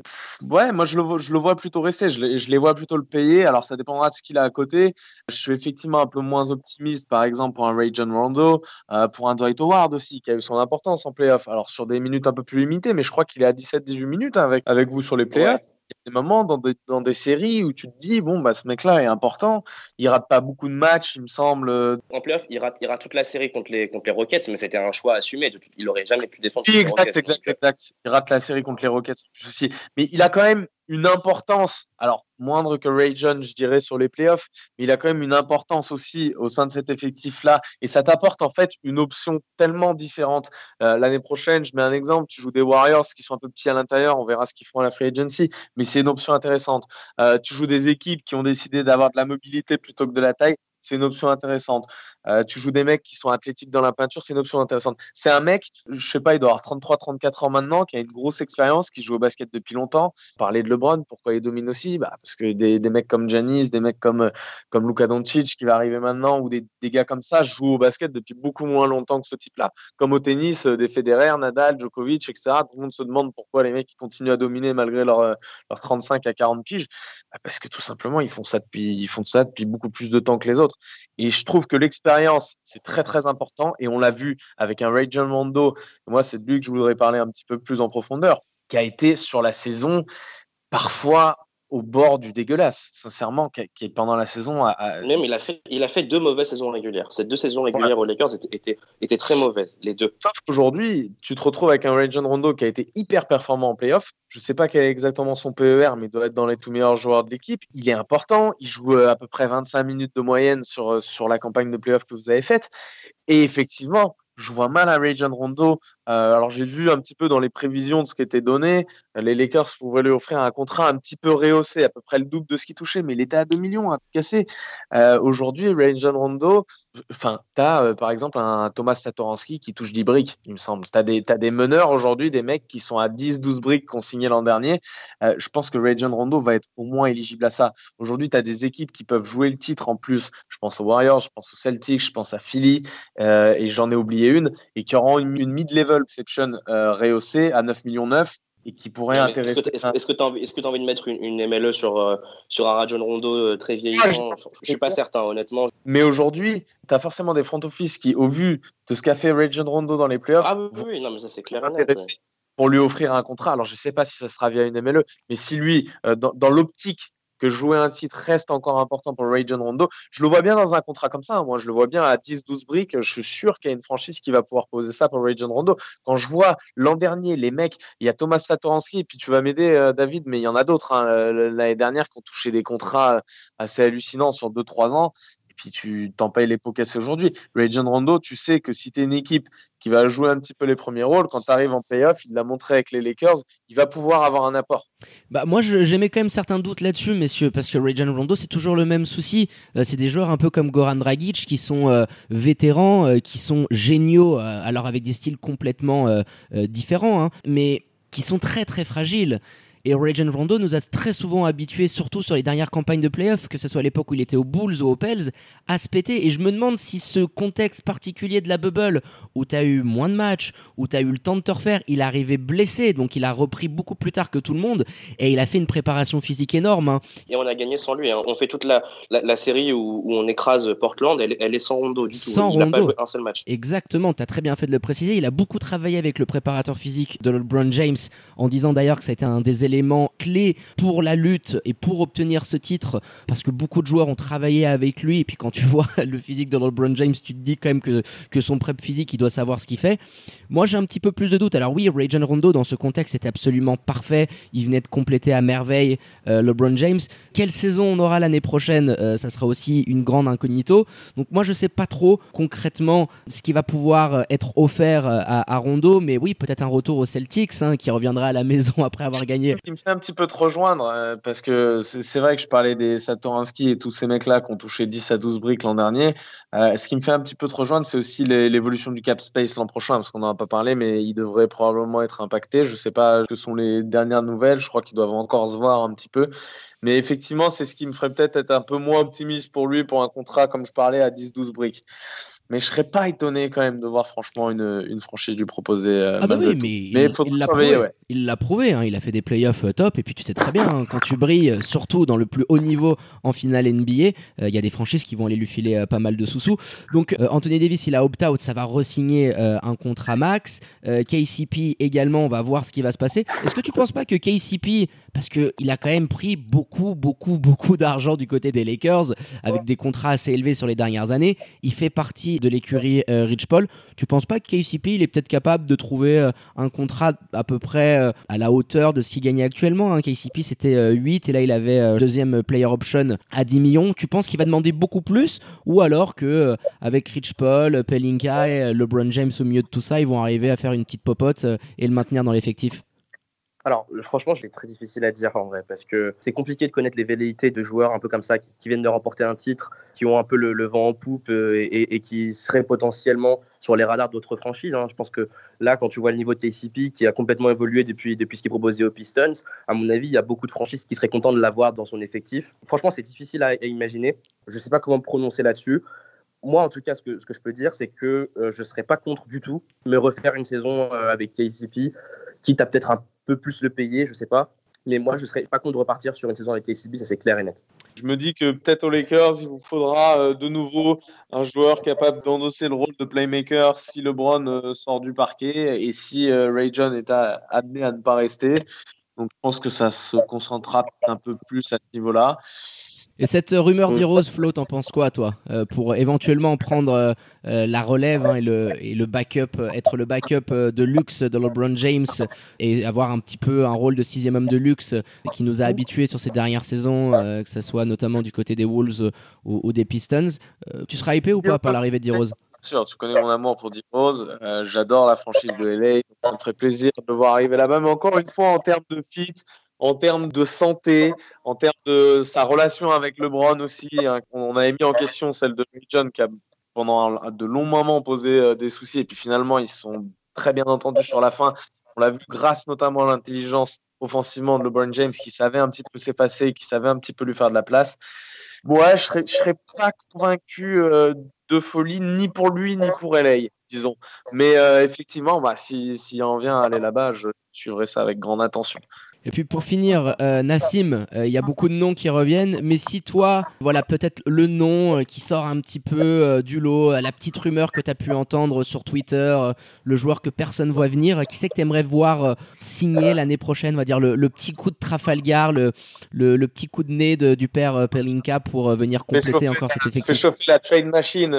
ouais, moi je le, je le vois plutôt rester. Je, je, les vois plutôt le payer. Alors ça dépendra de ce qu'il a à côté. Je suis effectivement un peu moins optimiste, par exemple, pour un Ray John Rondo, euh, pour un Dwight Howard aussi, qui a eu son importance en playoff. Alors sur des minutes un peu plus limitées, mais je crois qu'il est à 17-18 minutes avec, avec vous sur les playoffs. Ouais des moments dans des, dans des, séries où tu te dis bon bah ce mec là est important il rate pas beaucoup de matchs il me semble en playoff il rate, il rate toute la série contre les, contre les Rockets mais c'était un choix assumé. Il aurait jamais pu défendre oui, exact, exact, exact. Il rate la série contre les Rockets aussi mais il a quand même une importance, alors moindre que Ray John, je dirais, sur les playoffs, mais il a quand même une importance aussi au sein de cet effectif-là. Et ça t'apporte en fait une option tellement différente. Euh, L'année prochaine, je mets un exemple, tu joues des Warriors qui sont un peu petits à l'intérieur, on verra ce qu'ils feront à la free agency, mais c'est une option intéressante. Euh, tu joues des équipes qui ont décidé d'avoir de la mobilité plutôt que de la taille c'est une option intéressante. Euh, tu joues des mecs qui sont athlétiques dans la peinture, c'est une option intéressante. C'est un mec, je sais pas, il doit avoir 33, 34 ans maintenant, qui a une grosse expérience, qui joue au basket depuis longtemps. Parler de LeBron, pourquoi il domine aussi? Bah, Parce que des, des, mecs comme Janis, des mecs comme, comme Luka Doncic qui va arriver maintenant, ou des, des, gars comme ça jouent au basket depuis beaucoup moins longtemps que ce type-là. Comme au tennis, euh, des Federer, Nadal, Djokovic, etc. Tout le monde se demande pourquoi les mecs continuent à dominer malgré leurs leur 35 à 40 piges. Bah, parce que tout simplement, ils font ça depuis, ils font ça depuis beaucoup plus de temps que les autres. Et je trouve que l'expérience, c'est très, très important. Et on l'a vu avec un Ray John Rondo. Moi, c'est de lui que je voudrais parler un petit peu plus en profondeur, qui a été sur la saison parfois au bord du dégueulasse, sincèrement, qui, pendant la saison. À, Même il a fait, il a fait deux mauvaises saisons régulières. Ces deux saisons régulières aux Lakers étaient, étaient, étaient, très mauvaises, les deux. Sauf qu'aujourd'hui, tu te retrouves avec un Ray John Rondo qui a été hyper performant en playoff. Je ne sais pas quel est exactement son PER, mais il doit être dans les tout meilleurs joueurs de l'équipe. Il est important. Il joue à peu près 25 minutes de moyenne sur, sur la campagne de playoff que vous avez faite. Et effectivement, je vois mal un Ray John Rondo. Euh, alors j'ai vu un petit peu dans les prévisions de ce qui était donné, les Lakers pouvaient lui offrir un contrat un petit peu rehaussé, à peu près le double de ce qu'il touchait, mais il était à 2 millions, à tout casser. Euh, Aujourd'hui, Ray John Rondo, enfin, tu as euh, par exemple un Thomas Satoransky qui touche 10 briques, il me semble. Tu as, des meneurs aujourd'hui, des mecs qui sont à 10-12 briques qu'on signait l'an dernier. Euh, je pense que Ray John Rondo va être au moins éligible à ça. Aujourd'hui, tu as des équipes qui peuvent jouer le titre en plus. Je pense aux Warriors, je pense aux Celtics, je pense à Philly, et j'en ai oublié une, et qui auront une mid-level exception euh, rehaussée à 9 millions 9 et qui pourrait Mais intéresser. Est-ce que tu as, envie, est as envie de mettre une, une MLE sur, euh, sur un Rajon Rondo euh, très vieillissant ouais, Je ne suis pas certain, honnêtement. Mais aujourd'hui, tu as forcément des front office qui, au vu de ce qu'a fait Rajon Rondo dans les playoffs, ah, oui, oui, non, mais ça c'est clair. Net, ouais. Pour lui offrir un contrat. Alors, je ne sais pas si ça sera via une MLE, mais si lui, euh, dans, dans l'optique que jouer un titre reste encore important pour Ray John Rondo. Je le vois bien dans un contrat comme ça. Hein. Moi, je le vois bien à 10-12 briques. Je suis sûr qu'il y a une franchise qui va pouvoir poser ça pour Ray John Rondo. Quand je vois l'an dernier, les mecs, il y a Thomas Satoransky, et puis tu vas m'aider, euh, David, mais il y en a d'autres hein, l'année dernière qui ont touché des contrats assez hallucinants sur 2-3 ans puis tu t'en payes les pots cassés aujourd'hui. Ray John Rondo, tu sais que si tu es une équipe qui va jouer un petit peu les premiers rôles, quand tu arrives en playoff, il l'a montré avec les Lakers, il va pouvoir avoir un apport. Bah moi j'aimais quand même certains doutes là-dessus, messieurs, parce que Ray John Rondo, c'est toujours le même souci. Euh, c'est des joueurs un peu comme Goran Dragic qui sont euh, vétérans, euh, qui sont géniaux, alors avec des styles complètement différents, hein, mais qui sont très très fragiles. Et Rajon Rondo nous a très souvent habitués, surtout sur les dernières campagnes de playoffs, que ce soit à l'époque où il était aux Bulls ou aux Pels, à se péter. Et je me demande si ce contexte particulier de la bubble, où tu as eu moins de matchs, où tu as eu le temps de te refaire, il est arrivé blessé, donc il a repris beaucoup plus tard que tout le monde, et il a fait une préparation physique énorme. Hein. Et on a gagné sans lui. Hein. On fait toute la, la, la série où, où, on écrase Portland, elle, elle, est sans Rondo du tout. Sans il Rondo. pas joué un seul match. Exactement, tu as très bien fait de le préciser. Il a beaucoup travaillé avec le préparateur physique de LeBron James, en disant d'ailleurs que ça a été un des éléments clés pour la lutte et pour obtenir ce titre parce que beaucoup de joueurs ont travaillé avec lui et puis quand tu vois le physique de LeBron James tu te dis quand même que, que son prep physique il doit savoir ce qu'il fait. Moi j'ai un petit peu plus de doutes. Alors oui Ray John Rondo dans ce contexte était absolument parfait. Il venait de compléter à merveille euh, LeBron James. Quelle saison on aura l'année prochaine euh, ça sera aussi une grande incognito. Donc moi je sais pas trop concrètement ce qui va pouvoir être offert à, à Rondo. Mais oui peut-être un retour aux Celtics hein, qui reviendra à la maison après avoir gagné qui me fait un petit peu te rejoindre, euh, parce que c'est vrai que je parlais des Satoransky et tous ces mecs-là qui ont touché 10 à 12 briques l'an dernier. Euh, ce qui me fait un petit peu te rejoindre, c'est aussi l'évolution du cap space l'an prochain, parce qu'on n'en a pas parlé, mais il devrait probablement être impacté. Je ne sais pas ce sont les dernières nouvelles, je crois qu'ils doivent encore se voir un petit peu. Mais effectivement, c'est ce qui me ferait peut-être être un peu moins optimiste pour lui pour un contrat, comme je parlais, à 10-12 briques. Mais je serais pas étonné quand même de voir franchement une, une franchise lui proposer. Euh, ah bah oui, mais, il, faut il l'a prouvé. Ouais. Il l'a prouvé. Hein, il a fait des playoffs euh, top. Et puis tu sais très bien, hein, quand tu brilles, euh, surtout dans le plus haut niveau en finale NBA, il y a des franchises qui vont aller lui filer pas mal de sous-sous. Donc Anthony Davis, il a opt-out, ça va resigner un contrat max. KCP également, on va voir ce qui va se passer. Est-ce que tu penses pas que KCP, parce que il a quand même pris beaucoup, beaucoup, beaucoup d'argent du côté des Lakers avec des contrats assez élevés sur les dernières années, il fait partie de l'écurie euh, Rich Paul. Tu penses pas que KCP il est peut-être capable de trouver euh, un contrat à peu près euh, à la hauteur de ce qu'il gagnait actuellement hein? KCP c'était 8 et là il avait deuxième player option à 10 millions. Tu penses qu'il va demander beaucoup plus? Ou alors que avec Rich Paul, Pelinka et LeBron James au milieu de tout ça, ils vont arriver à faire une petite popote et le maintenir dans l'effectif? Alors, franchement, c'est très difficile à dire en vrai, parce que c'est compliqué de connaître les velléités de joueurs un peu comme ça, qui, viennent de remporter un titre, qui ont un peu le, vent en poupe euh, et, qui seraient potentiellement sur les radars d'autres franchises. Hein. Je pense que là, quand tu vois le niveau de TCP qui a complètement évolué depuis, depuis ce qui est proposé aux Pistons, à mon avis, il y a beaucoup de franchises qui seraient contentes de l'avoir dans son effectif. Franchement, c'est difficile à, imaginer. Je ne sais pas comment me prononcer là-dessus moi, en tout cas, ce que, ce que je peux dire, c'est que euh, je ne serais pas contre du tout me refaire une saison euh, avec KCP, quitte à peut-être un plus le payer, je sais pas. Mais moi, je serais pas contre de repartir sur une saison avec KCB, ça c'est clair et net. Je me dis que peut-être aux Lakers, il vous faudra euh, de nouveau un joueur capable d'endosser le rôle de playmaker si LeBron euh, sort du parquet et si euh, Ray John est amené à ne pas rester. Donc je pense que ça se concentrera un peu plus à ce niveau-là. Et cette rumeur d'Heroes, Flo, t'en penses quoi, toi euh, Pour éventuellement prendre euh, euh, la relève hein, et, le, et, le, backup, être le backup de luxe de LeBron James et avoir un petit peu un rôle de sixième homme de luxe qui nous a habitués sur ces dernières saisons, que ce soit notamment du côté des Wolves ou, des Pistons. tu seras hypé ou pas par l'arrivée d'Heroes sûr, tu connais mon amour pour D-Rose. J'adore la franchise de LA. Ça me ferait plaisir de le voir arriver là-bas. Mais encore une fois, en termes de fit, en termes de santé, en termes de sa relation avec LeBron aussi. Hein, on avait mis en question celle de John qui a pendant de longs moments posé euh, des soucis et puis finalement ils sont très bien entendus sur la fin. On l'a vu grâce notamment à l'intelligence offensivement de LeBron James qui savait un petit peu s'effacer, qui savait un petit peu lui faire de la place. Ouais, je serais, serais pas convaincu euh, de folie ni pour lui ni pour LA, disons. Mais euh, effectivement, bah, si, en vient à aller là-bas, je suivrai ça avec grande attention. Et puis pour finir, euh, Nassim, euh, il y a beaucoup de noms qui reviennent, mais si toi, voilà peut-être le nom euh, qui sort un petit peu du lot, la petite rumeur que tu as pu entendre sur Twitter, le joueur que personne voit venir, qui c'est que tu aimerais voir signer l'année prochaine, on va dire le, petit coup de Trafalgar, le, le, petit coup de nez du père Pelinka pour venir compléter encore cet effectif? Fais chauffer la trade machine,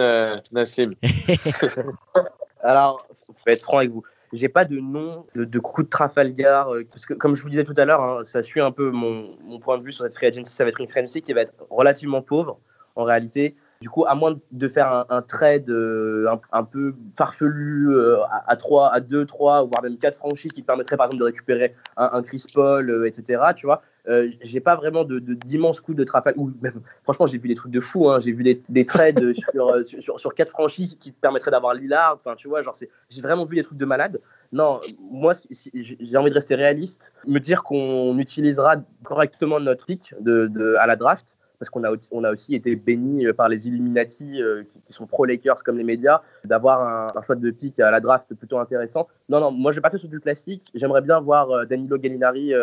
Nassim. Alors, je vais être franc avec vous j'ai pas de nom de, coup de Trafalgar euh, parce que comme je vous disais tout à l'heure, hein, ça suit un peu mon, point de vue sur cette free agency. Ça va être une free agency qui va être relativement pauvre en réalité. Du coup, à moins de faire un, trade euh, un, peu farfelu euh, à, 3, à 2, 3, voire même 4 franchises qui permettraient par exemple de récupérer un, Chris Paul, etc. Tu vois, j'ai pas vraiment de, d'immenses coups de Trafalgar. franchement, j'ai vu des trucs de fou. Hein. J'ai vu des, des trades sur, sur, sur, 4 franchises qui permettraient d'avoir Lillard. Enfin, tu vois, genre, j'ai vraiment vu des trucs de malade. Non, moi, j'ai envie de rester réaliste, me dire qu'on utilisera correctement notre pick de, de, à la draft parce qu'on a, on a aussi été béni euh, par les Illuminati euh, qui, sont pro-Lakers comme les médias, d'avoir un, choix de pick à la draft plutôt intéressant. Non, non, moi je vais pas sur du classique. J'aimerais bien voir euh, Danilo Gallinari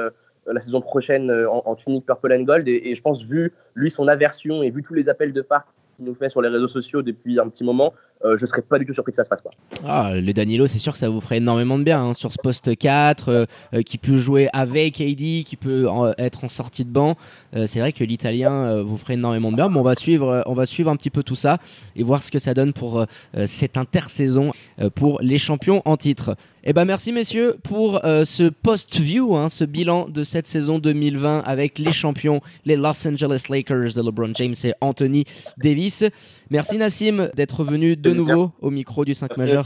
la saison prochaine en, tunique purple and gold. Et, et, je pense, vu lui son aversion et vu tous les appels de phare qu'il nous fait sur les réseaux sociaux depuis un petit moment, je euh, je serais pas du tout surpris que ça se passe pas. Ah, le Danilo, c'est sûr que ça vous ferait énormément de bien hein, sur ce poste 4, euh, euh, qui peut jouer avec AD, qui peut être en sortie de banc. c'est vrai que l'Italien vous ferait énormément de bien. on va suivre, on va suivre un petit peu tout ça et voir ce que ça donne pour cette intersaison pour les champions en titre. Eh ben merci messieurs pour ce post-view, hein, ce bilan de cette saison 2020 avec les champions, les Los Angeles Lakers de LeBron James et Anthony Davis. Merci Nassim d'être venu de nouveau au micro du 5 majeur.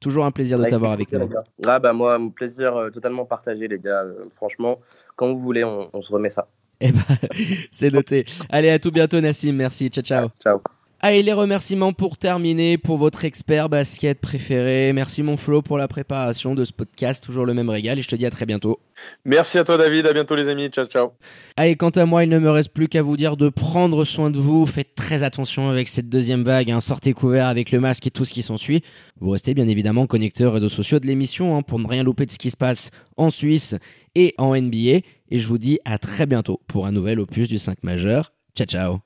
Toujours un plaisir de t'avoir avec nous. Ah, bah, moi, un plaisir euh, totalement partagé, les gars. Euh, franchement, quand vous voulez, on, on se remet ça. Eh ben, c'est noté. Allez, à tout bientôt, Nassim. Merci. Ciao, ciao. Ciao. Allez, les remerciements pour terminer pour votre expert basket préféré. Merci, mon Flo, pour la préparation de ce podcast. Toujours le même régal et je te dis à très bientôt. Merci à toi, David. À bientôt, les amis. Ciao, ciao. Allez, quant à moi, il ne me reste plus qu'à vous dire de prendre soin de vous. Faites très attention avec cette deuxième vague. Hein. Sortez couvert avec le masque et tout ce qui s'ensuit. Vous restez bien évidemment connecté aux réseaux sociaux de l'émission hein, pour ne rien louper de ce qui se passe en Suisse et en NBA. Et je vous dis à très bientôt pour un nouvel opus du 5 majeur. Ciao, ciao.